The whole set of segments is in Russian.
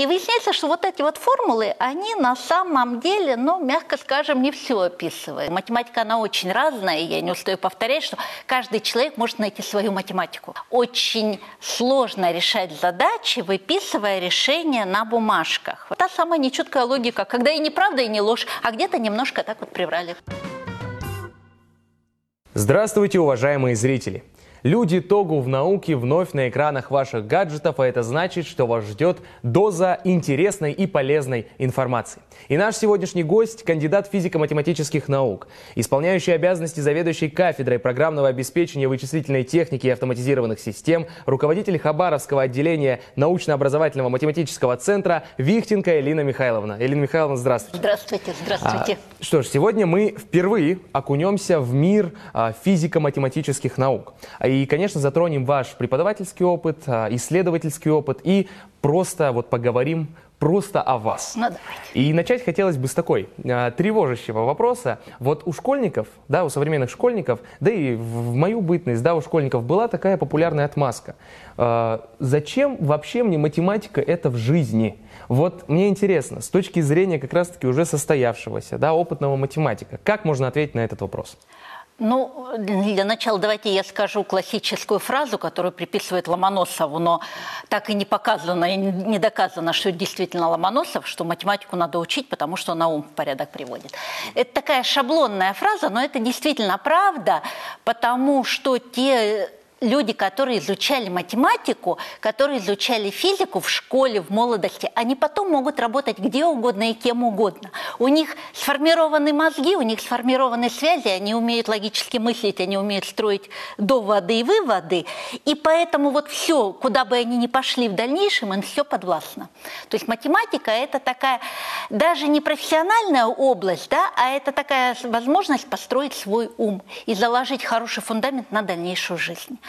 И выясняется, что вот эти вот формулы, они на самом деле, ну, мягко скажем, не все описывают. Математика, она очень разная, и я не устаю повторять, что каждый человек может найти свою математику. Очень сложно решать задачи, выписывая решения на бумажках. Та самая нечеткая логика, когда и неправда, и не ложь, а где-то немножко так вот приврали. Здравствуйте, уважаемые зрители! Люди Тогу в науке вновь на экранах ваших гаджетов, а это значит, что вас ждет доза интересной и полезной информации. И наш сегодняшний гость – кандидат физико-математических наук, исполняющий обязанности заведующей кафедрой программного обеспечения вычислительной техники и автоматизированных систем, руководитель Хабаровского отделения научно-образовательного математического центра Вихтенко Элина Михайловна. Элина Михайловна, здравствуйте. Здравствуйте, здравствуйте. А, что ж, сегодня мы впервые окунемся в мир а, физико-математических наук. И, конечно, затронем ваш преподавательский опыт, а, исследовательский опыт и просто вот поговорим просто о вас. Ну, давайте. И начать хотелось бы с такой э, тревожащего вопроса. Вот у школьников, да, у современных школьников, да и в мою бытность, да, у школьников была такая популярная отмазка. Э, зачем вообще мне математика это в жизни? Вот мне интересно, с точки зрения как раз-таки уже состоявшегося, да, опытного математика, как можно ответить на этот вопрос? Ну, для начала давайте я скажу классическую фразу, которую приписывает Ломоносову, но так и не показано, и не доказано, что действительно Ломоносов, что математику надо учить, потому что на ум в порядок приводит. Это такая шаблонная фраза, но это действительно правда, потому что те люди, которые изучали математику, которые изучали физику в школе, в молодости, они потом могут работать где угодно и кем угодно. У них сформированы мозги, у них сформированы связи, они умеют логически мыслить, они умеют строить доводы и выводы. И поэтому вот все, куда бы они ни пошли в дальнейшем, им все подвластно. То есть математика – это такая даже не профессиональная область, да, а это такая возможность построить свой ум и заложить хороший фундамент на дальнейшую жизнь.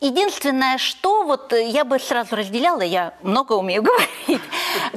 Единственное, что вот я бы сразу разделяла, я много умею говорить,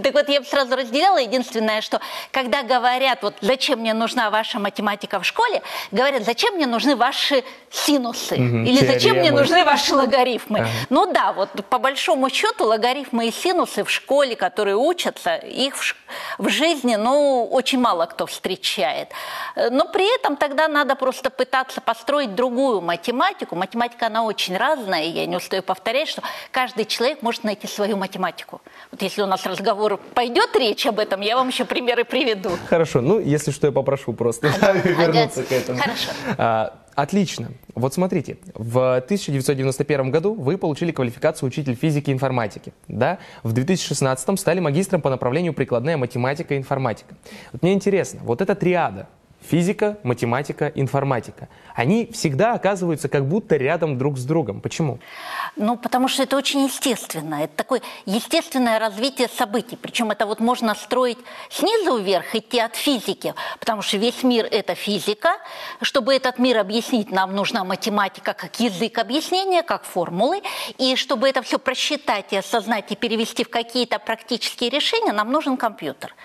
так вот я бы сразу разделяла, единственное, что когда говорят, вот зачем мне нужна ваша математика в школе, говорят, зачем мне нужны ваши синусы, угу, или теоремы. зачем мне нужны ваши логарифмы. Ага. Ну да, вот по большому счету логарифмы и синусы в школе, которые учатся, их в, в жизни, ну, очень мало кто встречает. Но при этом тогда надо просто пытаться построить другую математику. Математика, она очень разная, и я не устаю повторять, что каждый человек может найти свою математику. Вот если у нас разговор пойдет речь об этом, я вам еще примеры приведу. Хорошо, ну, если что, я попрошу просто ага, вернуться ага, к этому. Хорошо. А, Отлично. Вот смотрите, в 1991 году вы получили квалификацию учитель физики и информатики. Да? В 2016 стали магистром по направлению прикладная математика и информатика. Вот мне интересно, вот эта триада физика, математика, информатика. Они всегда оказываются как будто рядом друг с другом. Почему? Ну, потому что это очень естественно. Это такое естественное развитие событий. Причем это вот можно строить снизу вверх, идти от физики, потому что весь мир – это физика. Чтобы этот мир объяснить, нам нужна математика как язык объяснения, как формулы. И чтобы это все просчитать и осознать и перевести в какие-то практические решения, нам нужен компьютер.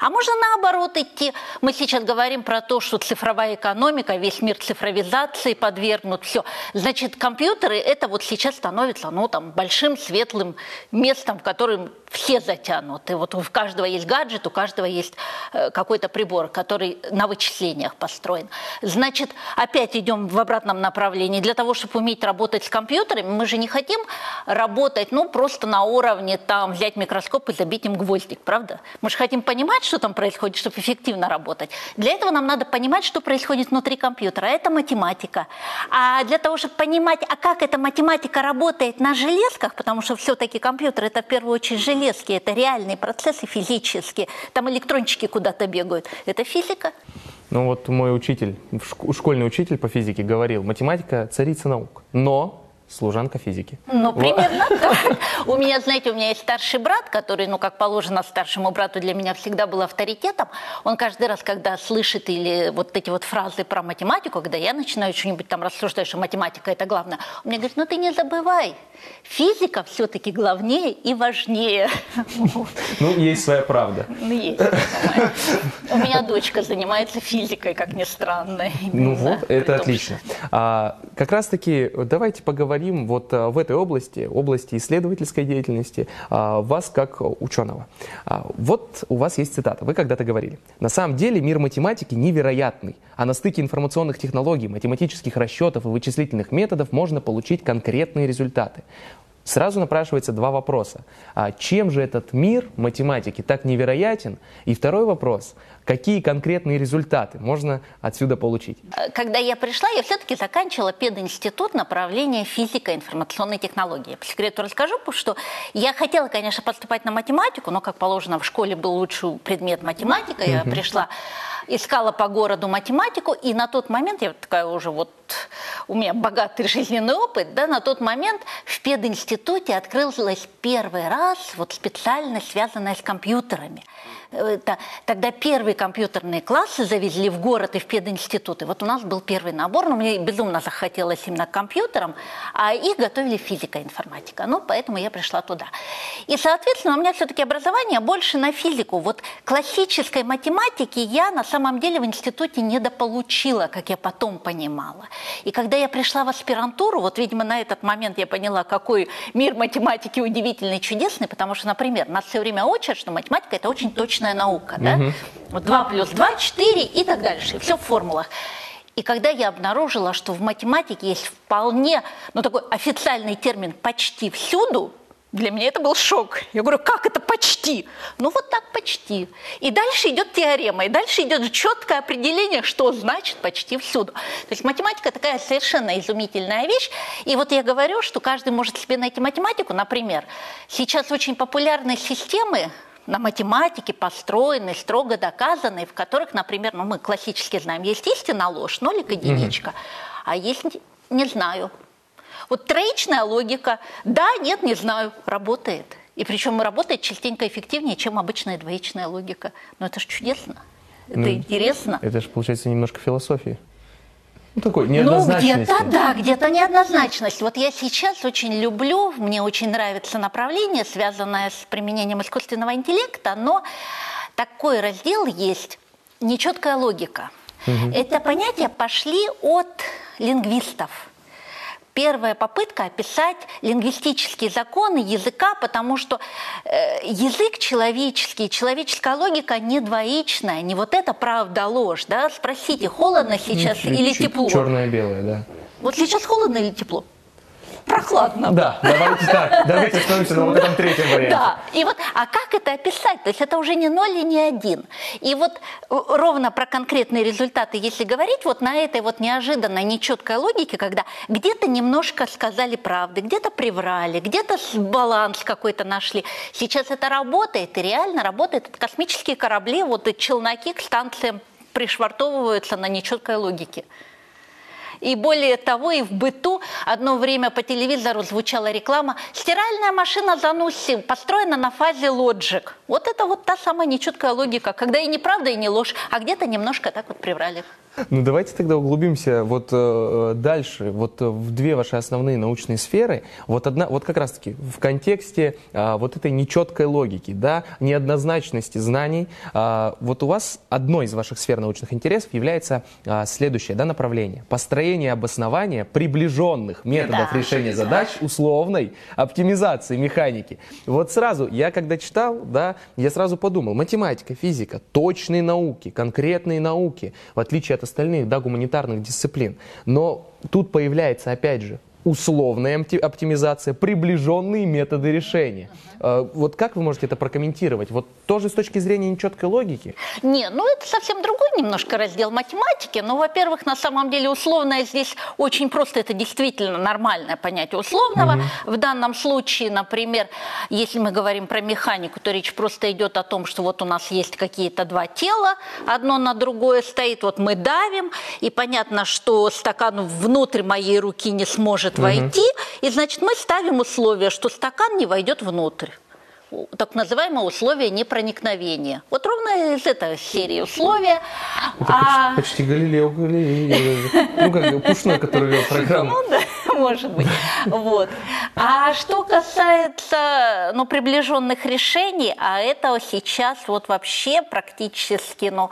А можно наоборот идти. Мы сейчас говорим про то, что цифровая экономика, весь мир цифровизации подвергнут, все. Значит, компьютеры это вот сейчас становится, ну, там, большим светлым местом, в котором все затянуты. Вот у каждого есть гаджет, у каждого есть э, какой-то прибор, который на вычислениях построен. Значит, опять идем в обратном направлении. Для того, чтобы уметь работать с компьютерами, мы же не хотим работать, ну, просто на уровне, там, взять микроскоп и забить им гвоздик, правда? Мы же хотим понимать, что там происходит, чтобы эффективно работать. Для этого нам надо понимать, что происходит внутри компьютера. Это математика. А для того, чтобы понимать, а как эта математика работает на железках, потому что все-таки компьютер это в первую очередь железки, это реальные процессы физические. Там электрончики куда-то бегают. Это физика. Ну вот мой учитель, школьный учитель по физике говорил, математика царица наук. Но служанка физики. Ну, примерно так. У меня, знаете, у меня есть старший брат, который, ну, как положено старшему брату, для меня всегда был авторитетом. Он каждый раз, когда слышит или вот эти вот фразы про математику, когда я начинаю что-нибудь там рассуждать, что математика – это главное, он мне говорит, ну, ты не забывай, физика все-таки главнее и важнее. Ну, есть своя правда. Ну, есть. У меня дочка занимается физикой, как ни странно. Ну вот, это отлично. А, Как раз-таки давайте поговорим вот э, в этой области, области исследовательской деятельности, а, вас как ученого. А, вот у вас есть цитата, вы когда-то говорили. На самом деле мир математики невероятный, а на стыке информационных технологий, математических расчетов и вычислительных методов можно получить конкретные результаты. Сразу напрашивается два вопроса. А чем же этот мир математики так невероятен? И второй вопрос. Какие конкретные результаты можно отсюда получить? Когда я пришла, я все-таки заканчивала пединститут направления физика и информационной технологии. По секрету расскажу, потому что я хотела, конечно, поступать на математику, но, как положено, в школе был лучший предмет математика. Я пришла искала по городу математику, и на тот момент, я такая уже вот, у меня богатый жизненный опыт, да, на тот момент в пединституте открылась первый раз вот специальность, связанная с компьютерами. Это, тогда первые компьютерные классы завезли в город и в пединститут. И вот у нас был первый набор, но мне безумно захотелось именно компьютерам, а их готовили физика информатика. Ну, поэтому я пришла туда. И, соответственно, у меня все-таки образование больше на физику. Вот классической математики я на самом деле в институте недополучила, как я потом понимала. И когда я пришла в аспирантуру, вот, видимо, на этот момент я поняла, какой мир математики удивительный, чудесный, потому что, например, нас все время учат, что математика – это очень точная наука, да? Угу. Вот 2 плюс 2 – 4 и так дальше, все в формулах. И когда я обнаружила, что в математике есть вполне, ну, такой официальный термин «почти всюду», для меня это был шок. Я говорю, как это почти? Ну вот так почти. И дальше идет теорема, и дальше идет четкое определение, что значит почти всюду. То есть математика такая совершенно изумительная вещь. И вот я говорю, что каждый может себе найти математику. Например, сейчас очень популярны системы, на математике построены, строго доказаны, в которых, например, ну, мы классически знаем, есть истина, ложь, нолик, единичка, mm-hmm. а есть не знаю, вот троичная логика, да, нет, не знаю, работает. И причем работает частенько эффективнее, чем обычная двоичная логика. Но это же чудесно, это ну, интересно. Это же, получается, немножко философии. Ну, такой Ну, где-то, да, где-то неоднозначность. Вот я сейчас очень люблю, мне очень нравится направление, связанное с применением искусственного интеллекта, но такой раздел есть нечеткая логика. Угу. Это понятия пошли от лингвистов первая попытка описать лингвистические законы языка, потому что э, язык человеческий, человеческая логика не двоичная, не вот это правда-ложь, да? Спросите, холодно сейчас или тепло? Черное-белое, да. Вот сейчас холодно или тепло? Прохладно. Да, давайте так, давайте остановимся на вот этом третьем варианте. Да, и вот, а как это описать? То есть это уже не ноль и не один. И вот э, ровно про конкретные результаты, если говорить, вот на этой вот неожиданной, нечеткой логике, когда где-то немножко сказали правды, где-то приврали, где-то баланс какой-то нашли. Сейчас это работает, и реально работает. Это космические корабли, вот и челноки к станциям пришвартовываются на нечеткой логике. И более того, и в быту одно время по телевизору звучала реклама «Стиральная машина Зануси построена на фазе Logic». Вот это вот та самая нечеткая логика, когда и неправда, и не ложь, а где-то немножко так вот приврали. Ну давайте тогда углубимся вот э, дальше, вот в две ваши основные научные сферы. Вот одна, вот как раз-таки в контексте э, вот этой нечеткой логики, да, неоднозначности знаний. Э, вот у вас одной из ваших сфер научных интересов является э, следующее, да, направление: построение обоснования приближенных методов да. решения задач условной оптимизации механики. Вот сразу я когда читал, да, я сразу подумал: математика, физика, точные науки, конкретные науки, в отличие от остальных, да, гуманитарных дисциплин. Но тут появляется, опять же, условная оптимизация, приближенные методы решения. Uh-huh. Вот как вы можете это прокомментировать? Вот тоже с точки зрения нечеткой логики? Не, ну это совсем другой немножко раздел математики. Но, во-первых, на самом деле условное здесь очень просто, это действительно нормальное понятие условного. Uh-huh. В данном случае, например, если мы говорим про механику, то речь просто идет о том, что вот у нас есть какие-то два тела, одно на другое стоит, вот мы давим, и понятно, что стакан внутрь моей руки не сможет может войти, и значит мы ставим условие, что стакан не войдет внутрь так называемое условие непроникновения. Вот ровно из этой серии условия. Это а... почти, почти Галилео Галилео. Ну, как Пушной, который вел программу. Ну, да, может быть. Вот. А что касается ну, приближенных решений, а это сейчас вот вообще практически ну,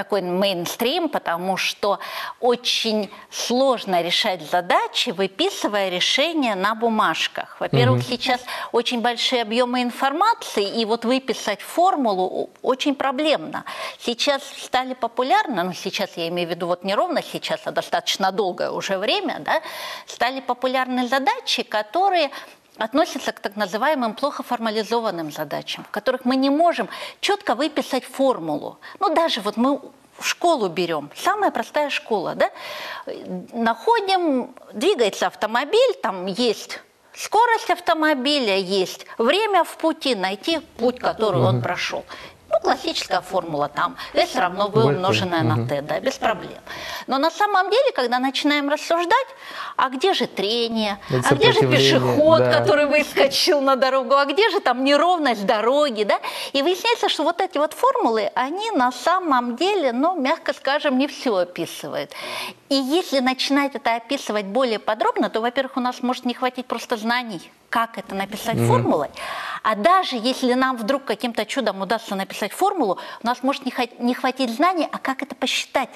такой мейнстрим, потому что очень сложно решать задачи, выписывая решения на бумажках. Во-первых, угу. сейчас очень большие объемы информации, и вот выписать формулу очень проблемно. Сейчас стали популярны, ну сейчас я имею в виду вот не ровно сейчас, а достаточно долгое уже время, да, стали популярны задачи, которые относятся к так называемым плохо формализованным задачам, в которых мы не можем четко выписать формулу. Ну, даже вот мы в школу берем, самая простая школа, да, находим, двигается автомобиль, там есть скорость автомобиля, есть время в пути, найти путь, который он прошел. Ну, классическая формула там. S равно V умноженное на T, да, без проблем. Но на самом деле, когда начинаем рассуждать, а где же трение, а где же пешеход, да. который выскочил на дорогу, а где же там неровность дороги, да? И выясняется, что вот эти вот формулы, они на самом деле, ну, мягко скажем, не все описывают. И если начинать это описывать более подробно, то, во-первых, у нас может не хватить просто знаний как это написать mm-hmm. формулой. А даже если нам вдруг каким-то чудом удастся написать формулу, у нас может не хватить знаний, а как это посчитать.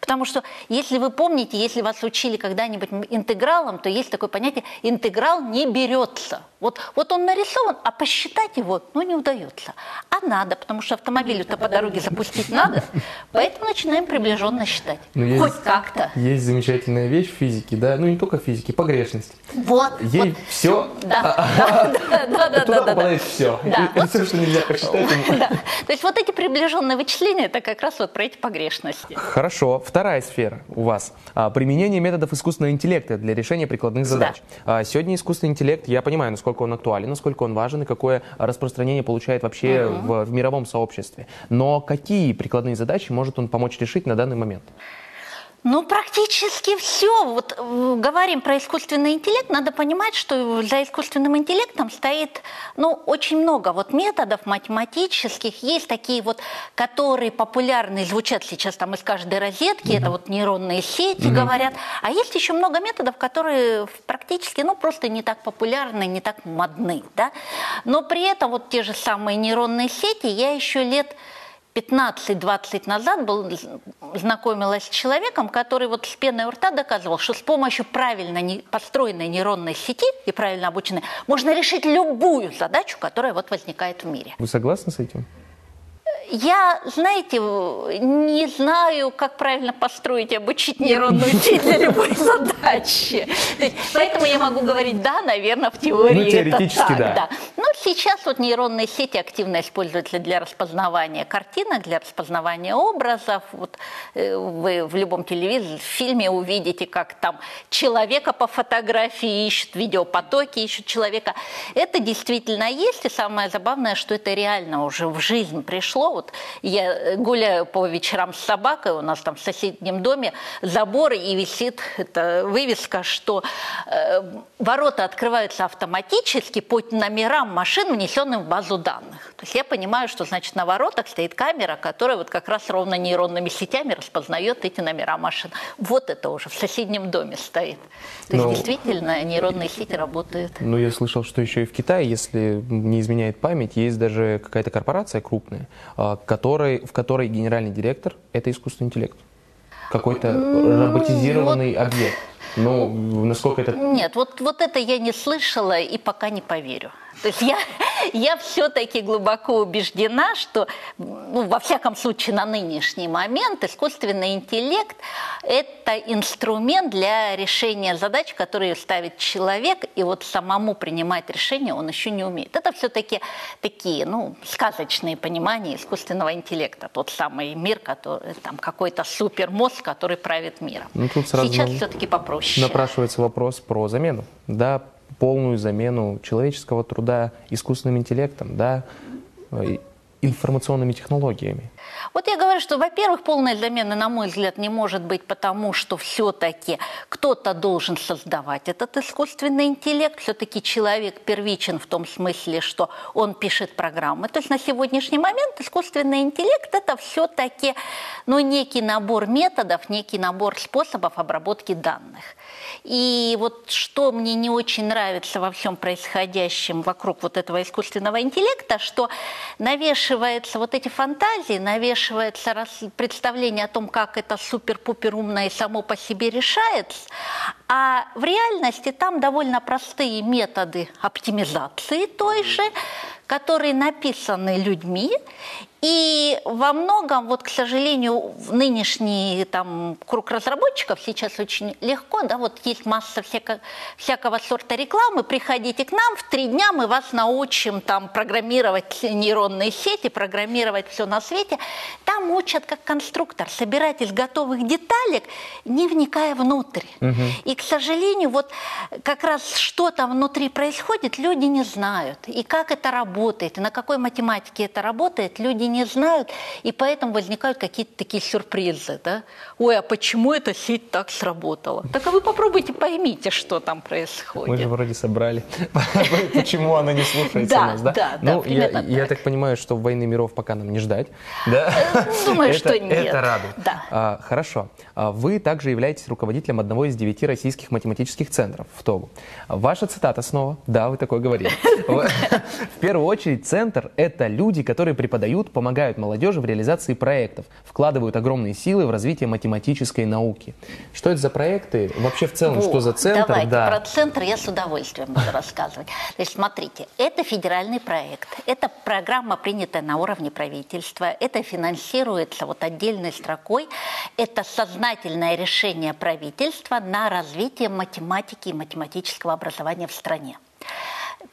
Потому что, если вы помните, если вас учили когда-нибудь интегралом, то есть такое понятие «интеграл не берется». Вот, вот он нарисован, а посчитать его ну, не удается. А надо, потому что автомобилю-то по дороге запустить надо, поэтому начинаем приближенно считать. Но ну, Хоть как-то. Есть замечательная вещь в физике, да, ну не только в физике, погрешность. Вот. Ей вот. все, да, да, да, да, туда попадает все. Это все, что нельзя посчитать. То есть вот эти приближенные вычисления, это как раз вот про эти погрешности. Хорошо. Вторая сфера у вас. А, применение методов искусственного интеллекта для решения прикладных задач. Да. Сегодня искусственный интеллект, я понимаю, насколько он актуален, насколько он важен и какое распространение получает вообще угу. в, в мировом сообществе. Но какие прикладные задачи может он помочь решить на данный момент? Ну, практически все. Вот э, говорим про искусственный интеллект, надо понимать, что за искусственным интеллектом стоит, ну, очень много вот методов математических. Есть такие вот, которые популярны, звучат сейчас там из каждой розетки, mm-hmm. это вот нейронные сети mm-hmm. говорят. А есть еще много методов, которые практически, ну, просто не так популярны, не так модны, да. Но при этом вот те же самые нейронные сети я еще лет 15-20 назад был, знакомилась с человеком, который вот с пеной у рта доказывал, что с помощью правильно построенной нейронной сети и правильно обученной можно решить любую задачу, которая вот возникает в мире. Вы согласны с этим? Я, знаете, не знаю, как правильно построить и обучить нейронную сеть для любой задачи. Поэтому я могу говорить, да, наверное, в теории ну, теоретически, это так, да. да. Но сейчас вот нейронные сети активно используются для распознавания картинок, для распознавания образов. Вот э, вы в любом телевизоре, фильме увидите, как там человека по фотографии ищут, видеопотоки ищут человека. Это действительно есть, и самое забавное, что это реально уже в жизнь пришло вот я э, гуляю по вечерам с собакой, у нас там в соседнем доме забор, и висит эта вывеска, что э, ворота открываются автоматически по номерам машин, внесенным в базу данных. То есть я понимаю, что значит на воротах стоит камера, которая вот как раз ровно нейронными сетями распознает эти номера машин. Вот это уже в соседнем доме стоит. То есть Но... действительно нейронные сети работают. Ну, я слышал, что еще и в Китае, если не изменяет память, есть даже какая-то корпорация крупная, а, которой, в которой генеральный директор – это искусственный интеллект. Какой-то ну, роботизированный вот... объект. Ну, насколько это... Нет, вот, вот это я не слышала и пока не поверю. То есть я, я все-таки глубоко убеждена, что, ну, во всяком случае, на нынешний момент искусственный интеллект – это инструмент для решения задач, которые ставит человек, и вот самому принимать решения он еще не умеет. Это все-таки такие, ну, сказочные понимания искусственного интеллекта. Тот самый мир, который, там, какой-то супермозг, который правит миром. Ну, тут сразу Сейчас все-таки попроще. Напрашивается вопрос про замену. Да, полную замену человеческого труда искусственным интеллектом, да, информационными технологиями. Вот я говорю, что, во-первых, полной замены, на мой взгляд, не может быть, потому что все-таки кто-то должен создавать этот искусственный интеллект. Все-таки человек первичен в том смысле, что он пишет программы. То есть на сегодняшний момент искусственный интеллект – это все-таки ну, некий набор методов, некий набор способов обработки данных. И вот что мне не очень нравится во всем происходящем вокруг вот этого искусственного интеллекта, что навешиваются вот эти фантазии, навешивается представление о том, как это супер-пупер умное и само по себе решается, а в реальности там довольно простые методы оптимизации той же, которые написаны людьми, и во многом, вот, к сожалению, в нынешний там, круг разработчиков сейчас очень легко, да, вот есть масса всяко, всякого сорта рекламы, приходите к нам, в три дня мы вас научим там программировать нейронные сети, программировать все на свете. Там учат как конструктор, собирать из готовых деталек, не вникая внутрь. Угу. И, к сожалению, вот как раз что там внутри происходит, люди не знают. И как это работает, и на какой математике это работает, люди не знают, и поэтому возникают какие-то такие сюрпризы. Да? Ой, а почему эта сеть так сработала? Так а вы попробуйте поймите, что там происходит. Мы же вроде собрали. Почему она не слушается нас, да? Да, да, Ну, я так понимаю, что войны миров пока нам не ждать. Э, думаю, что нет. Это радует. А, хорошо. А вы также являетесь руководителем одного из девяти российских математических центров в Тогу. Ваша цитата снова. Да, вы такое говорили. В первую очередь, центр – это люди, которые преподают, помогают молодежи в реализации проектов, вкладывают огромные силы в развитие математической науки. Что это за проекты? Вообще в целом, Во, что за центр? Давайте, да. про центр я с удовольствием буду рассказывать. То есть, смотрите, это федеральный проект, это программа, принятая на уровне правительства, это финансируется вот отдельной строкой, это сознательное решение правительства на развитие математики и математического образования в стране.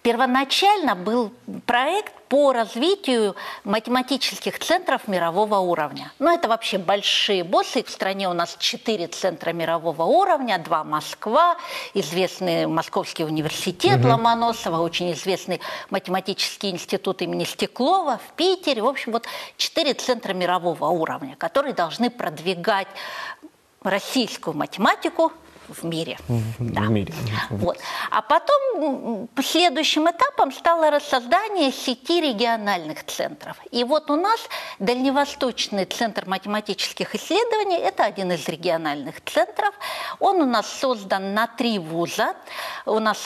Первоначально был проект по развитию математических центров мирового уровня. Ну, это вообще большие боссы. В стране у нас четыре центра мирового уровня, два Москва, известный Московский университет угу. Ломоносова, очень известный математический институт имени Стеклова в Питере. В общем, вот четыре центра мирового уровня, которые должны продвигать российскую математику в мире. В, да. в мире. Вот. А потом следующим этапом стало создание сети региональных центров. И вот у нас Дальневосточный центр математических исследований – это один из региональных центров. Он у нас создан на три вуза. У нас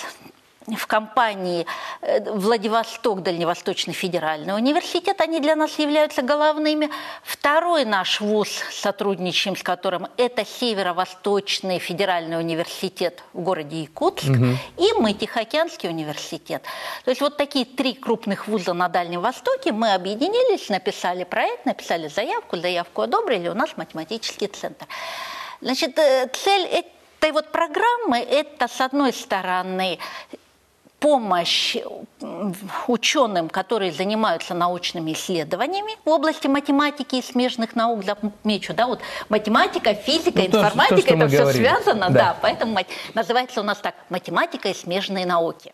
в компании э, Владивосток, Дальневосточный федеральный университет, они для нас являются головными. Второй наш вуз, сотрудничаем с которым, это Северо-Восточный федеральный университет в городе Якутск, угу. и мы, Тихоокеанский университет. То есть вот такие три крупных вуза на Дальнем Востоке мы объединились, написали проект, написали заявку, заявку одобрили, у нас математический центр. Значит, э, цель этой вот программы – это, с одной стороны, помощь ученым, которые занимаются научными исследованиями в области математики и смежных наук, замечу, да, вот математика, физика, ну, информатика, то, это все говорили. связано, да. да, поэтому называется у нас так математика и смежные науки.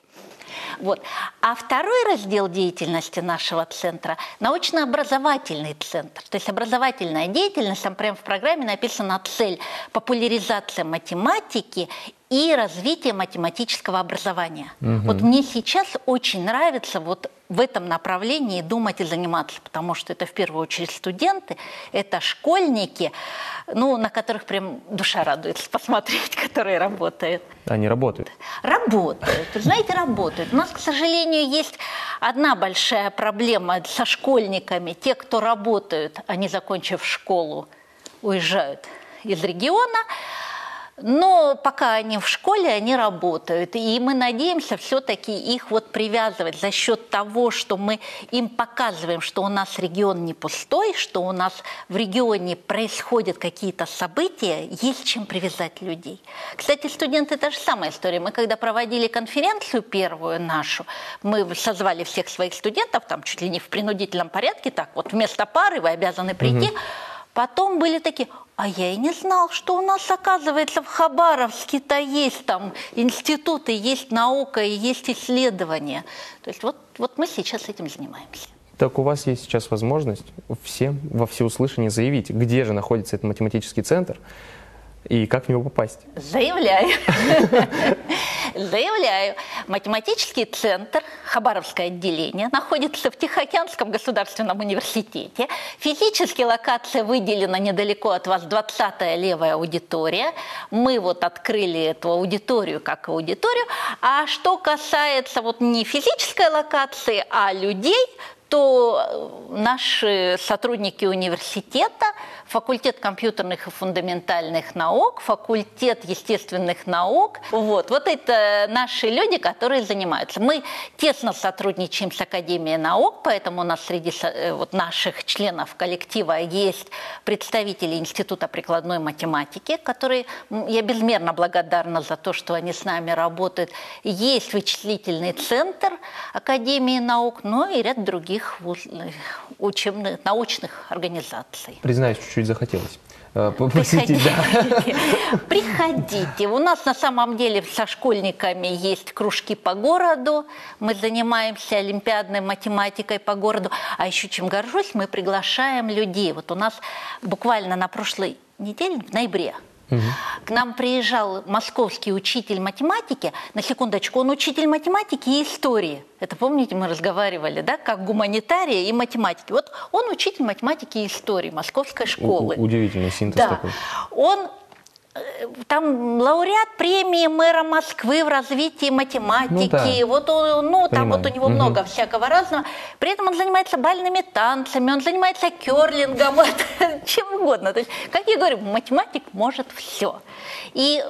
Вот. А второй раздел деятельности нашего центра – научно-образовательный центр. То есть образовательная деятельность, там прямо в программе написана цель – популяризация математики и развитие математического образования. Угу. Вот мне сейчас очень нравится вот в этом направлении думать и заниматься, потому что это в первую очередь студенты, это школьники, ну, на которых прям душа радуется посмотреть, которые работают. Они работают? Работают. Знаете, работают. У нас, к сожалению, есть одна большая проблема со школьниками. Те, кто работают, они, закончив школу, уезжают из региона, но пока они в школе, они работают. И мы надеемся все-таки их вот привязывать за счет того, что мы им показываем, что у нас регион не пустой, что у нас в регионе происходят какие-то события, есть чем привязать людей. Кстати, студенты – та же самая история. Мы когда проводили конференцию первую нашу, мы созвали всех своих студентов, там чуть ли не в принудительном порядке, так вот вместо пары вы обязаны прийти. Угу. Потом были такие, а я и не знал, что у нас, оказывается, в Хабаровске-то есть там институты, есть наука и есть исследования. То есть вот, вот мы сейчас этим занимаемся. Так у вас есть сейчас возможность всем во всеуслышание заявить, где же находится этот математический центр и как в него попасть. Заявляю. Заявляю, математический центр, Хабаровское отделение, находится в Тихоокеанском государственном университете. Физически локация выделена недалеко от вас, 20-я левая аудитория. Мы вот открыли эту аудиторию как аудиторию. А что касается вот не физической локации, а людей, то наши сотрудники университета, факультет компьютерных и фундаментальных наук, факультет естественных наук, вот, вот это наши люди, которые занимаются. Мы тесно сотрудничаем с Академией наук, поэтому у нас среди э, вот, наших членов коллектива есть представители Института прикладной математики, которые я безмерно благодарна за то, что они с нами работают. Есть вычислительный центр Академии наук, ну и ряд других учебных, научных организаций. Признаюсь, чуть-чуть захотелось э, посетить. Приходите. Да. Приходите. У нас на самом деле со школьниками есть кружки по городу. Мы занимаемся олимпиадной математикой по городу. А еще чем горжусь, мы приглашаем людей. Вот у нас буквально на прошлой неделе, в ноябре, Угу. К нам приезжал московский учитель математики. На секундочку, он учитель математики и истории. Это помните, мы разговаривали, да, как гуманитария и математики. Вот он учитель математики и истории московской школы. У- удивительный синтез да. такой. Он там лауреат премии мэра Москвы в развитии математики. Ну, да. Вот он, ну, там вот у него угу. много всякого разного. При этом он занимается бальными танцами, он занимается керлингом, чем угодно. То есть, как я говорю, математик может все. И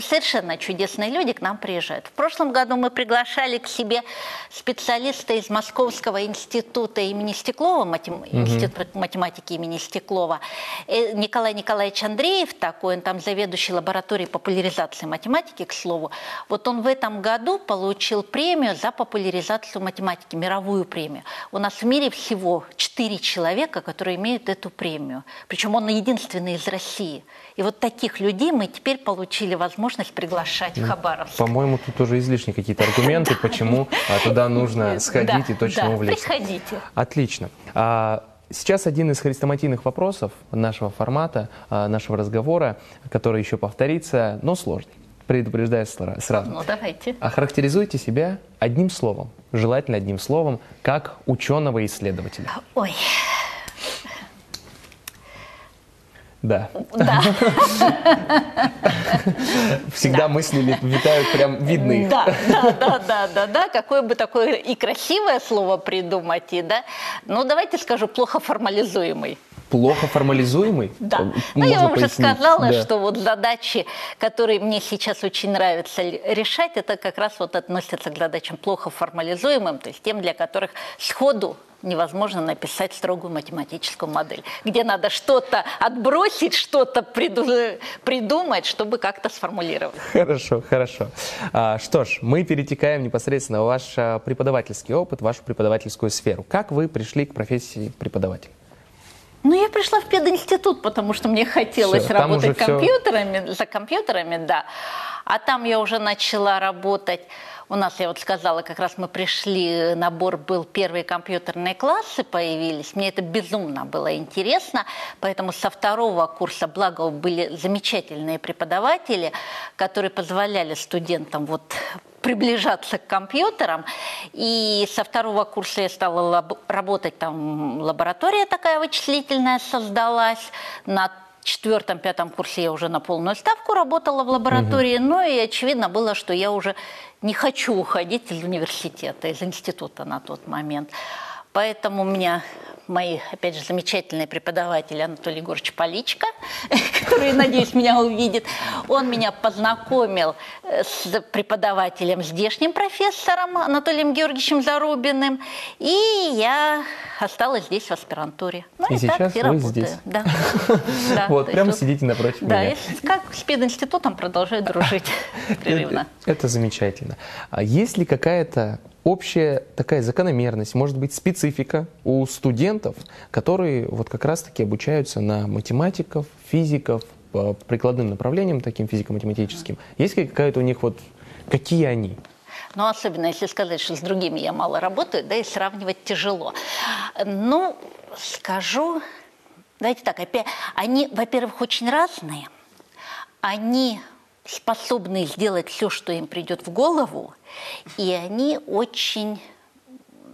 совершенно чудесные люди к нам приезжают. В прошлом году мы приглашали к себе специалиста из Московского института имени Стеклова, матем... угу. институт математики имени Стеклова, э, Николай Николаевич Андреев такой, он там заведующий заведующий лабораторией популяризации математики, к слову, вот он в этом году получил премию за популяризацию математики, мировую премию. У нас в мире всего четыре человека, которые имеют эту премию. Причем он единственный из России. И вот таких людей мы теперь получили возможность приглашать в ну, Хабаровск. По-моему, тут тоже излишние какие-то аргументы, почему а, туда нужно сходить и точно увлечься. приходите. Отлично. Сейчас один из хрестоматийных вопросов нашего формата, а, нашего разговора, который еще повторится, но сложный. Предупреждаю сразу. Ну, давайте. Охарактеризуйте себя одним словом, желательно одним словом, как ученого-исследователя. Ой, Да. Да. Всегда мысли витают прям видны. Да, да, да, да, да, да. Какое бы такое и красивое слово придумать, и да. Ну, давайте скажу, плохо формализуемый плохо формализуемый? Да. ну, я вам уже сказала, да. что вот задачи, которые мне сейчас очень нравится решать, это как раз вот относятся к задачам плохо формализуемым, то есть тем, для которых сходу невозможно написать строгую математическую модель, где надо что-то отбросить, что-то придумать, чтобы как-то сформулировать. Хорошо, хорошо. А, что ж, мы перетекаем непосредственно в ваш а, преподавательский опыт, вашу преподавательскую сферу. Как вы пришли к профессии преподавателя? Ну, я пришла в пединститут, потому что мне хотелось все, работать компьютерами, все... за компьютерами, да. А там я уже начала работать у нас, я вот сказала, как раз мы пришли, набор был, первые компьютерные классы появились. Мне это безумно было интересно, поэтому со второго курса, благо, были замечательные преподаватели, которые позволяли студентам вот приближаться к компьютерам. И со второго курса я стала работать, там лаборатория такая вычислительная создалась на четвертом-пятом курсе я уже на полную ставку работала в лаборатории, угу. ну и очевидно было, что я уже не хочу уходить из университета, из института на тот момент. Поэтому у меня мои, опять же, замечательные преподаватели Анатолий Егорович Поличко, который, надеюсь, меня увидит, он меня познакомил э, с преподавателем, здешним профессором Анатолием Георгиевичем Зарубиным, и я осталась здесь в аспирантуре. Ну, и, и сейчас так, и вы работаю. здесь. Да. Вот, прямо сидите напротив меня. Да, как с пединститутом продолжаю дружить прерывно. Это замечательно. А есть ли какая-то общая такая закономерность, может быть, специфика у студентов, которые вот как раз-таки обучаются на математиков, физиков, по прикладным направлениям, таким физико-математическим. Есть какая-то у них вот, какие они? Ну, особенно если сказать, что с другими я мало работаю, да, и сравнивать тяжело. Ну, скажу, давайте так, опять, они, во-первых, очень разные, они способны сделать все, что им придет в голову, и они очень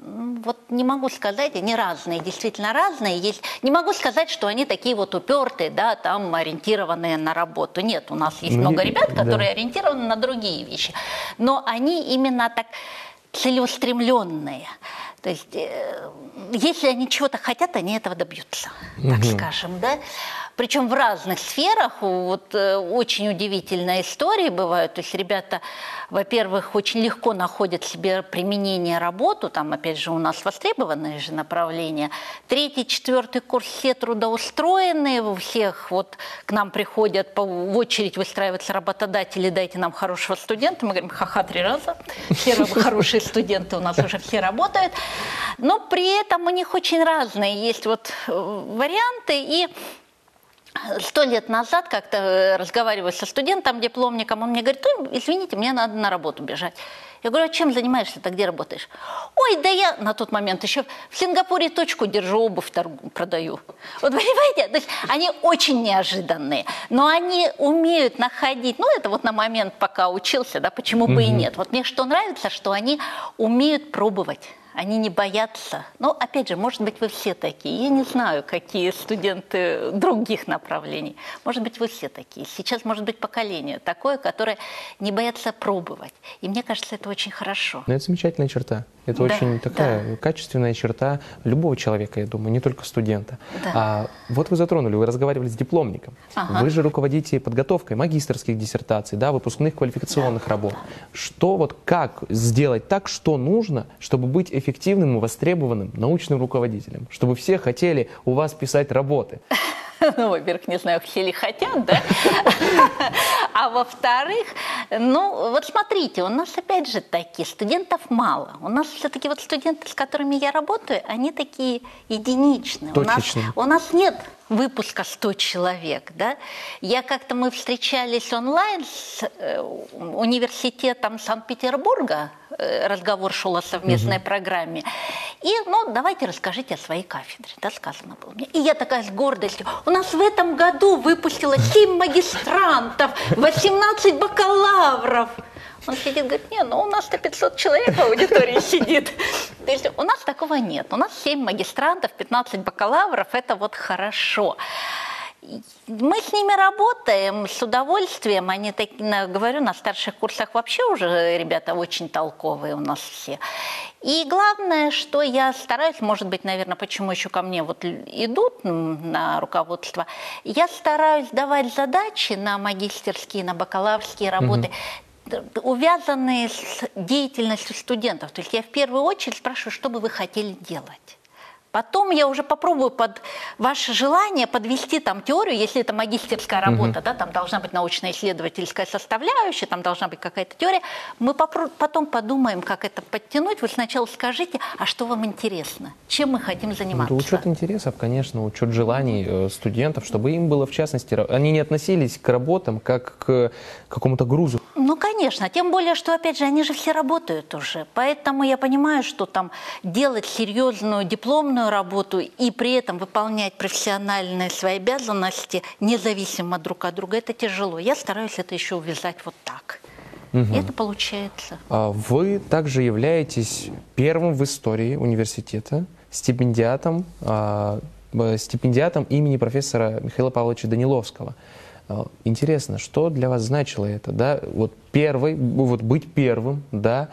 вот не могу сказать, они разные, действительно разные. Есть, не могу сказать, что они такие вот упертые, да, там ориентированные на работу. Нет, у нас есть ну, много ребят, которые да. ориентированы на другие вещи. Но они именно так целеустремленные. То есть, э, если они чего-то хотят, они этого добьются, так угу. скажем, да. Причем в разных сферах. Вот э, очень удивительные истории бывают. То есть ребята, во-первых, очень легко находят себе применение работу. Там, опять же, у нас востребованные же направления. Третий, четвертый курс все трудоустроенные. У всех вот к нам приходят по, в очередь выстраиваются работодатели, дайте нам хорошего студента. Мы говорим, ха-ха, три раза. Все хорошие студенты у нас уже все работают. Но при этом у них очень разные есть вот э, варианты. И Сто лет назад как-то э, разговариваю со студентом, дипломником, он мне говорит, извините, мне надо на работу бежать. Я говорю, а чем занимаешься ты, где работаешь? Ой, да я на тот момент еще в Сингапуре точку держу, обувь торгу, продаю. Вот понимаете, то есть они очень неожиданные, но они умеют находить, ну это вот на момент, пока учился, да, почему бы mm-hmm. и нет. Вот мне что нравится, что они умеют пробовать они не боятся. Но, опять же, может быть, вы все такие. Я не знаю, какие студенты других направлений. Может быть, вы все такие. Сейчас, может быть, поколение такое, которое не боятся пробовать. И мне кажется, это очень хорошо. Но это замечательная черта. Это да, очень такая да. качественная черта любого человека, я думаю, не только студента. Да. А, вот вы затронули, вы разговаривали с дипломником. Ага. Вы же руководите подготовкой магистрских диссертаций, да, выпускных квалификационных да. работ. Что вот как сделать так, что нужно, чтобы быть эффективным и востребованным научным руководителем, чтобы все хотели у вас писать работы? Ну, во-первых, не знаю, все ли хотят, да? А во-вторых, ну, вот смотрите, у нас опять же такие студентов мало. У нас все-таки вот студенты, с которыми я работаю, они такие единичные. Точечные. У нас, у нас нет выпуска 100 человек. Да? Я как-то мы встречались онлайн с э, университетом Санкт-Петербурга, э, разговор шел о совместной угу. программе. И, ну, давайте расскажите о своей кафедре, да, сказано было мне. И я такая с гордостью, у нас в этом году выпустила 7 магистрантов, 18 бакалавров. Он сидит, говорит, не, ну у нас-то 500 человек в аудитории сидит. То есть у нас такого нет. У нас 7 магистрантов, 15 бакалавров, это вот хорошо. Мы с ними работаем с удовольствием. Они, так, говорю, на старших курсах вообще уже ребята очень толковые у нас все. И главное, что я стараюсь, может быть, наверное, почему еще ко мне вот идут на руководство, я стараюсь давать задачи на магистерские, на бакалаврские работы увязанные с деятельностью студентов. То есть я в первую очередь спрашиваю, что бы вы хотели делать. Потом я уже попробую под ваше желание подвести там теорию, если это магистерская работа, угу. да, там должна быть научно-исследовательская составляющая, там должна быть какая-то теория. Мы потом подумаем, как это подтянуть. Вы сначала скажите, а что вам интересно, чем мы хотим заниматься? Да, учет интересов, конечно, учет желаний э, студентов, чтобы им было в частности, они не относились к работам как к какому-то грузу. Ну, конечно, тем более, что, опять же, они же все работают уже, поэтому я понимаю, что там делать серьезную дипломную дипломную работу и при этом выполнять профессиональные свои обязанности независимо друг от друга, это тяжело. Я стараюсь это еще увязать вот так. Угу. И это получается. А вы также являетесь первым в истории университета стипендиатом, а, стипендиатом имени профессора Михаила Павловича Даниловского. А, интересно, что для вас значило это, да, вот первый, вот быть первым, да,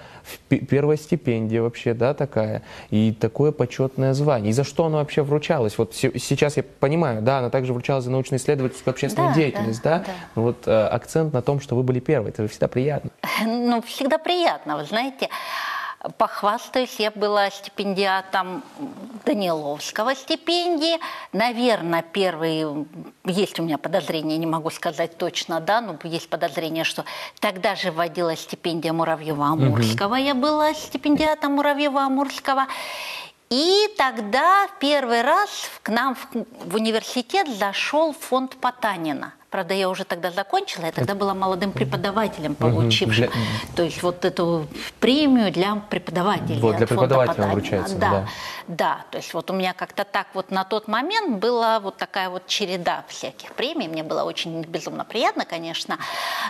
первая стипендия вообще, да, такая, и такое почетное звание, и за что оно вообще вручалось, вот сейчас я понимаю, да, она также вручалась за научно-исследовательскую общественную да, деятельность, да, да? да. Вот э, акцент на том, что вы были первой, это же всегда приятно. Ну, всегда приятно, вы знаете, Похвастаюсь, я была стипендиатом Даниловского стипендии. Наверное, первый, есть у меня подозрение, не могу сказать точно, да, но есть подозрение, что тогда же вводила стипендия Муравьева-Амурского. Угу. Я была стипендиатом Муравьева-Амурского. И тогда первый раз к нам в, в университет зашел фонд Потанина – Правда, я уже тогда закончила, я тогда была молодым преподавателем, получившим, для... то есть вот эту премию для преподавателей. Вот, для преподавателя вручается, да, да. Да, то есть вот у меня как-то так вот на тот момент была вот такая вот череда всяких премий, мне было очень безумно приятно, конечно,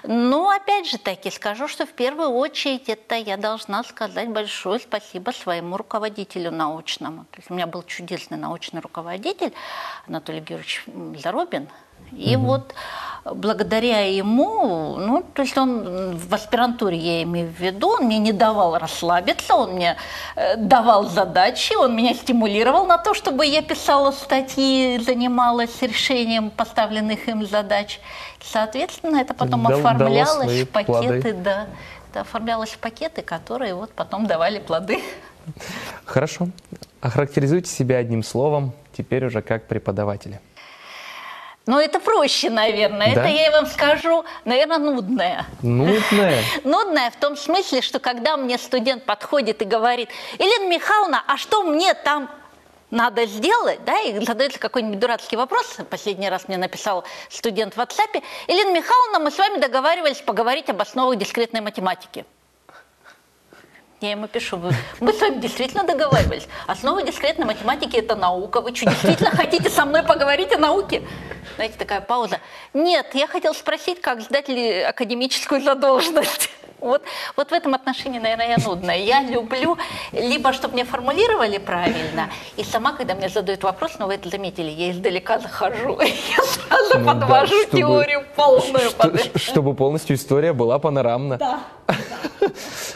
но опять же таки скажу, что в первую очередь это я должна сказать большое спасибо своему руководителю научному. То есть у меня был чудесный научный руководитель Анатолий Георгиевич Заробин, и угу. вот благодаря ему, ну, то есть он в аспирантуре, я имею в виду, он мне не давал расслабиться, он мне э, давал задачи, он меня стимулировал на то, чтобы я писала статьи, занималась решением поставленных им задач. Соответственно, это потом Дал, оформлялось в пакеты, плоды. да, это оформлялось в пакеты, которые вот потом давали плоды. Хорошо. Охарактеризуйте себя одним словом, теперь уже как преподавателя. Ну, это проще, наверное. Да? Это я вам скажу, наверное, нудное. Нудное? Нудное в том смысле, что когда мне студент подходит и говорит, Елена Михайловна, а что мне там надо сделать, да, и задается какой-нибудь дурацкий вопрос. Последний раз мне написал студент в WhatsApp. Елена Михайловна, мы с вами договаривались поговорить об основах дискретной математики. Я ему пишу, мы с вами действительно договаривались. Основа дискретной математики – это наука. Вы что, действительно хотите со мной поговорить о науке? Знаете, такая пауза. Нет, я хотел спросить, как сдать ли академическую задолженность. Вот, вот в этом отношении, наверное, я нудная. Я люблю либо, чтобы мне формулировали правильно, и сама, когда мне задают вопрос, ну вы это заметили, я издалека захожу, я сразу ну, подвожу да, чтобы, теорию полную. Что, чтобы полностью история была панорамна. Да.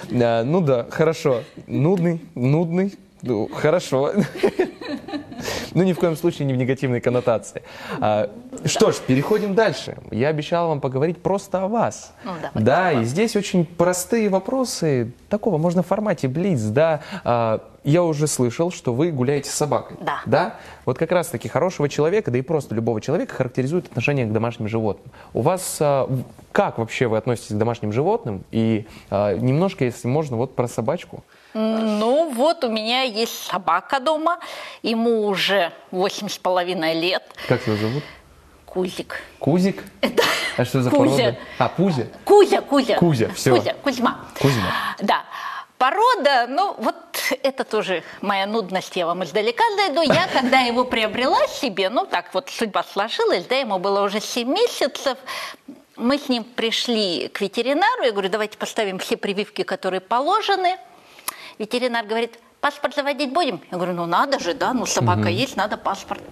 Ну да, хорошо. Нудный, нудный, ну, хорошо. Ну, ни в коем случае не в негативной коннотации. А, что ж, переходим дальше. Я обещал вам поговорить просто о вас. Ну, да, да и здесь очень простые вопросы, такого, можно в формате блиц, да. А, я уже слышал, что вы гуляете с собакой. Да. Да? Вот как раз-таки хорошего человека, да и просто любого человека характеризует отношение к домашним животным. У вас а, как вообще вы относитесь к домашним животным? И немножко, если можно, вот про собачку. Ну вот у меня есть собака дома, ему уже восемь с половиной лет. Как его зовут? Кузик. Кузик? Это а что за Кузя. порода? А, Пузя? Кузя, Кузя. Кузя, все. Кузя, Кузьма. Кузьма. Да. Порода, ну вот это тоже моя нудность, я вам издалека зайду. Я, когда его приобрела себе, ну так вот судьба сложилась, да, ему было уже 7 месяцев, мы с ним пришли к ветеринару, я говорю, давайте поставим все прививки, которые положены. Ветеринар говорит, паспорт заводить будем? Я говорю, ну надо же, да, ну собака угу. есть, надо паспорт.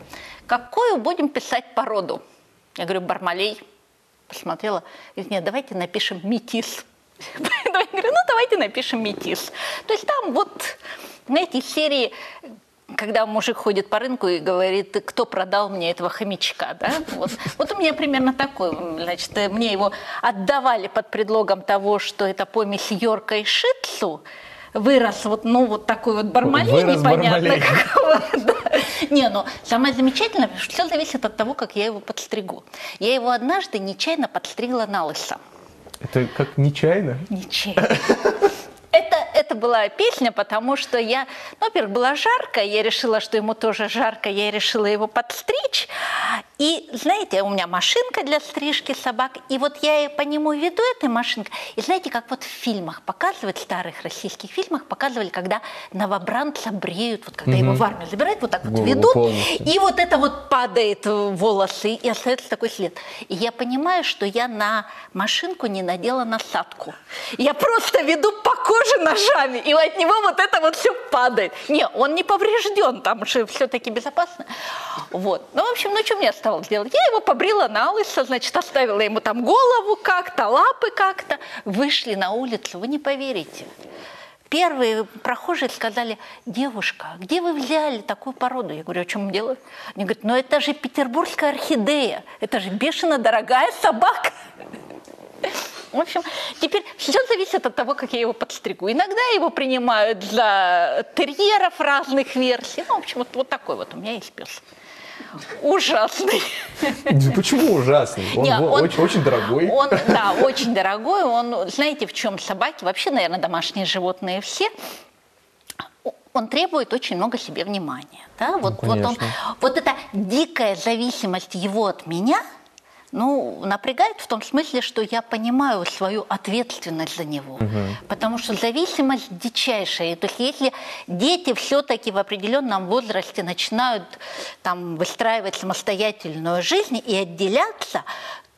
Какую будем писать породу? Я говорю, Бармалей. Посмотрела, говорит, нет, давайте напишем метис. Я говорю, ну давайте напишем метис. То есть там вот, знаете, серии когда мужик ходит по рынку и говорит, кто продал мне этого хомячка, да? Вот, вот у меня примерно такой, значит, мне его отдавали под предлогом того, что это помесь Йорка и Шитсу, вырос вот, ну, вот такой вот бармалей непонятно какого. Да. Не, ну, самое замечательное, что все зависит от того, как я его подстригу. Я его однажды нечаянно подстригла на лысо. Это как нечаянно? Нечаянно это, это была песня, потому что я, ну, во-первых, было жарко, я решила, что ему тоже жарко, я решила его подстричь. И, знаете, у меня машинка для стрижки собак, и вот я по нему веду этой машинкой. И знаете, как вот в фильмах показывают, в старых российских фильмах показывали, когда новобранца бреют, вот когда угу. его в армию забирают, вот так вот Голову ведут, полностью. и вот это вот падает волосы, и остается такой след. И я понимаю, что я на машинку не надела насадку. Я просто веду по коже ножами, и от него вот это вот все падает. Не, он не поврежден, там же все-таки безопасно. Вот. Ну, в общем, ну, что мне осталось делать? Я его побрила на лысо, значит, оставила ему там голову как-то, лапы как-то. Вышли на улицу, вы не поверите. Первые прохожие сказали, девушка, где вы взяли такую породу? Я говорю, о чем дело? Они говорят, ну это же петербургская орхидея, это же бешено дорогая собака. В общем, теперь все зависит от того, как я его подстригу. Иногда его принимают за терьеров разных версий. Ну, в общем, вот, вот такой вот у меня есть пес. Ужасный. Почему ужасный? Он, Нет, он очень, очень дорогой. Он, да, очень дорогой. Он, знаете, в чем собаки? Вообще, наверное, домашние животные все он требует очень много себе внимания. Да? Вот, ну, вот, он, вот эта дикая зависимость его от меня – Ну, напрягает в том смысле, что я понимаю свою ответственность за него. Угу. Потому что зависимость дичайшая. То есть если дети все-таки в определенном возрасте начинают там, выстраивать самостоятельную жизнь и отделяться,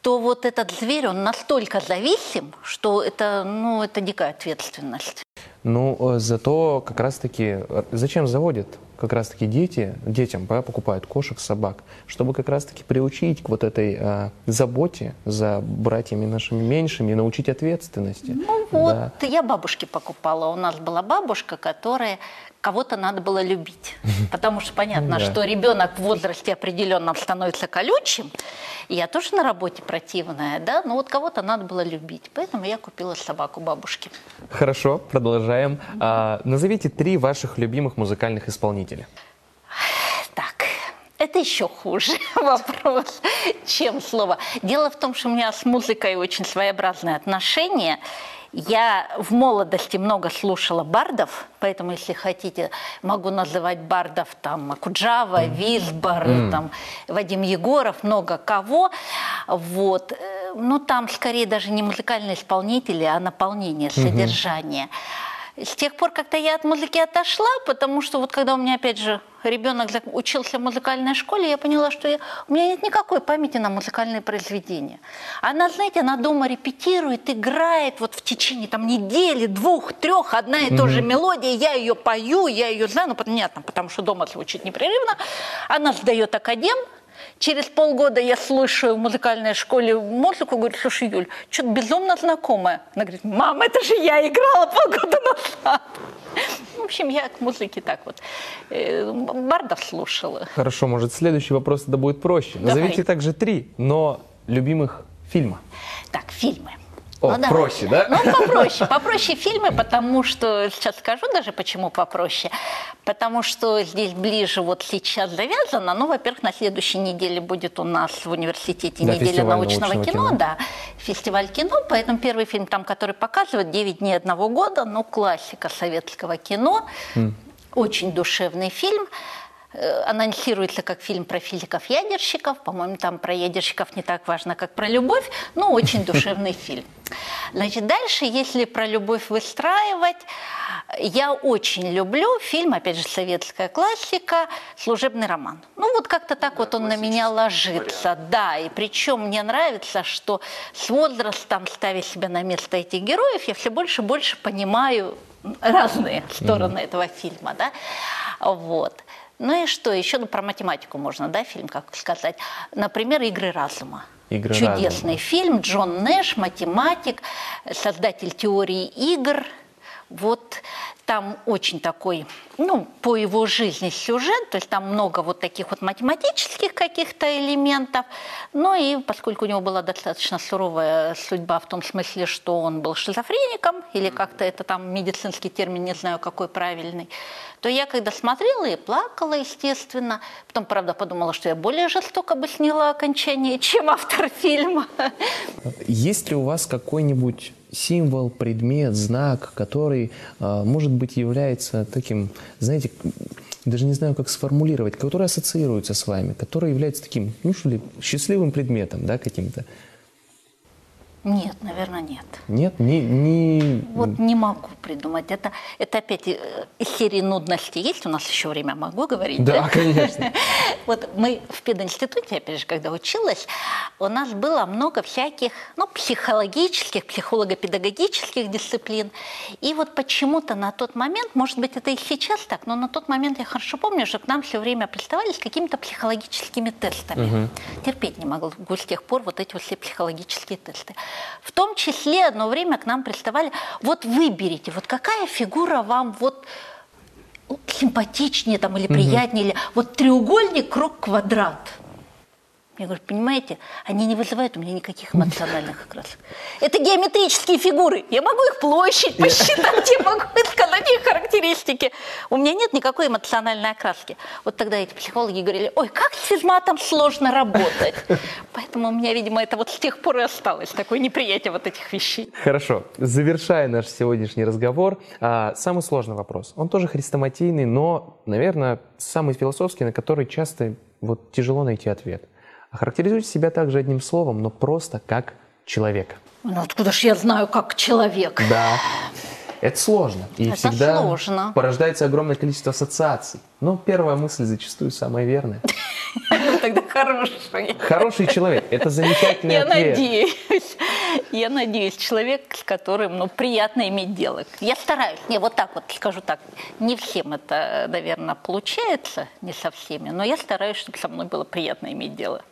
то вот этот зверь, он настолько зависим, что это, ну, это дикая ответственность. Ну, э, зато как раз-таки, э, зачем заводят как раз-таки дети, детям да, покупают кошек, собак, чтобы как раз-таки приучить к вот этой э, заботе за братьями нашими меньшими, научить ответственности. Ну вот, да. я бабушке покупала. У нас была бабушка, которая кого-то надо было любить. Потому что понятно, что ребенок в возрасте определенном становится колючим. И я тоже на работе противная, да, но вот кого-то надо было любить. Поэтому я купила собаку бабушки. Хорошо, продолжаем. А, назовите три ваших любимых музыкальных исполнителя. Так, это еще хуже вопрос, чем слово. Дело в том, что у меня с музыкой очень своеобразное отношение. Я в молодости много слушала бардов, поэтому, если хотите, могу называть бардов там Куджава, Висбор, mm. там Вадим Егоров, много кого. Вот. Ну, там скорее даже не музыкальные исполнители, а наполнение, содержание. Mm-hmm. С тех пор как-то я от музыки отошла, потому что вот когда у меня, опять же, ребенок учился в музыкальной школе, я поняла, что я, у меня нет никакой памяти на музыкальные произведения. Она, знаете, она дома репетирует, играет вот в течение там недели, двух, трех, одна и mm-hmm. та же мелодия, я ее пою, я ее знаю, ну, понятно, потому что дома звучит непрерывно. Она сдает академ, Через полгода я слышу в музыкальной школе музыку, говорю, слушай, Юль, что-то безумно знакомое. Она говорит, мам, это же я играла полгода назад. В общем, я к музыке так вот э, бардов слушала. Хорошо, может, следующий вопрос тогда будет проще. Назовите также три, но любимых фильма. Так, фильмы. О, ну, проще, да? Ну, попроще. Попроще фильмы, потому что, сейчас скажу даже, почему попроще. Потому что здесь ближе вот сейчас завязано. Ну, во-первых, на следующей неделе будет у нас в университете да, неделя научного, научного кино, кино, да, фестиваль кино. Поэтому первый фильм там, который показывает «Девять дней одного года», ну, классика советского кино. Mm. Очень душевный фильм. Э, анонсируется как фильм про физиков-ядерщиков. По-моему, там про ядерщиков не так важно, как про любовь, но очень душевный фильм. Значит, дальше, если про любовь выстраивать, я очень люблю фильм, опять же, советская классика, «Служебный роман». Ну, вот как-то так вот он на меня ложится, да, и причем мне нравится, что с возрастом, ставя себя на место этих героев, я все больше и больше понимаю разные стороны mm-hmm. этого фильма, да, вот. Ну и что, еще ну, про математику можно, да, фильм, как сказать. Например, «Игры разума». Игры Чудесный разума. фильм. Джон Нэш, математик, создатель теории игр. Вот там очень такой, ну, по его жизни сюжет, то есть там много вот таких вот математических каких-то элементов. Ну и поскольку у него была достаточно суровая судьба в том смысле, что он был шизофреником, или как-то это там медицинский термин, не знаю, какой правильный, то я когда смотрела и плакала, естественно. Потом, правда, подумала, что я более жестоко бы сняла окончание, чем автор фильма. Есть ли у вас какой-нибудь символ, предмет, знак, который, а, может быть, является таким, знаете, даже не знаю, как сформулировать, который ассоциируется с вами, который является таким, ну что ли, счастливым предметом, да, каким-то. Нет, наверное, нет. Нет, не, не... Вот не могу придумать. Это, это опять э, из серии нудности. Есть у нас еще время? Могу говорить? Да, да? конечно. Вот мы в пединституте, опять же, когда училась, у нас было много всяких, ну, психологических, психолого-педагогических дисциплин. И вот почему-то на тот момент, может быть, это и сейчас так, но на тот момент я хорошо помню, что к нам все время приставали с какими-то психологическими тестами. Угу. Терпеть не могу с тех пор вот эти вот все психологические тесты. В том числе одно время к нам приставали, вот выберите, вот какая фигура вам вот симпатичнее там, или приятнее, угу. или вот треугольник, круг, квадрат – я говорю, понимаете, они не вызывают у меня никаких эмоциональных окрасок. Это геометрические фигуры. Я могу их площадь посчитать, я могу сказать их характеристики. У меня нет никакой эмоциональной окраски. Вот тогда эти психологи говорили, ой, как с физматом сложно работать. Поэтому у меня, видимо, это вот с тех пор и осталось, такое неприятие вот этих вещей. Хорошо. Завершая наш сегодняшний разговор, а, самый сложный вопрос. Он тоже хрестоматийный, но, наверное, самый философский, на который часто вот тяжело найти ответ – Охарактеризуйте себя также одним словом, но просто как человека. Ну откуда ж я знаю, как человек? Да. Это сложно. И Это всегда сложно. порождается огромное количество ассоциаций. Но первая мысль зачастую самая верная. Тогда хороший. Хороший человек – это замечательный Я ответ. надеюсь. Я надеюсь, человек, с которым ну, приятно иметь дело. Я стараюсь. Не, вот так вот скажу так. Не всем это, наверное, получается, не со всеми, но я стараюсь, чтобы со мной было приятно иметь дело.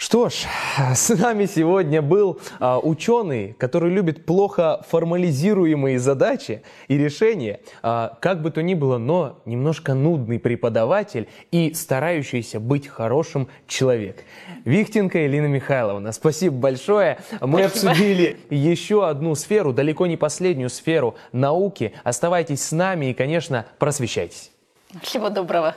Что ж, с нами сегодня был а, ученый, который любит плохо формализируемые задачи и решения, а, как бы то ни было, но немножко нудный преподаватель и старающийся быть хорошим человек. Вихтенко Элина Михайловна, спасибо большое. Мы Спасибо. обсудили еще одну сферу, далеко не последнюю сферу науки. Оставайтесь с нами и, конечно, просвещайтесь. Всего доброго.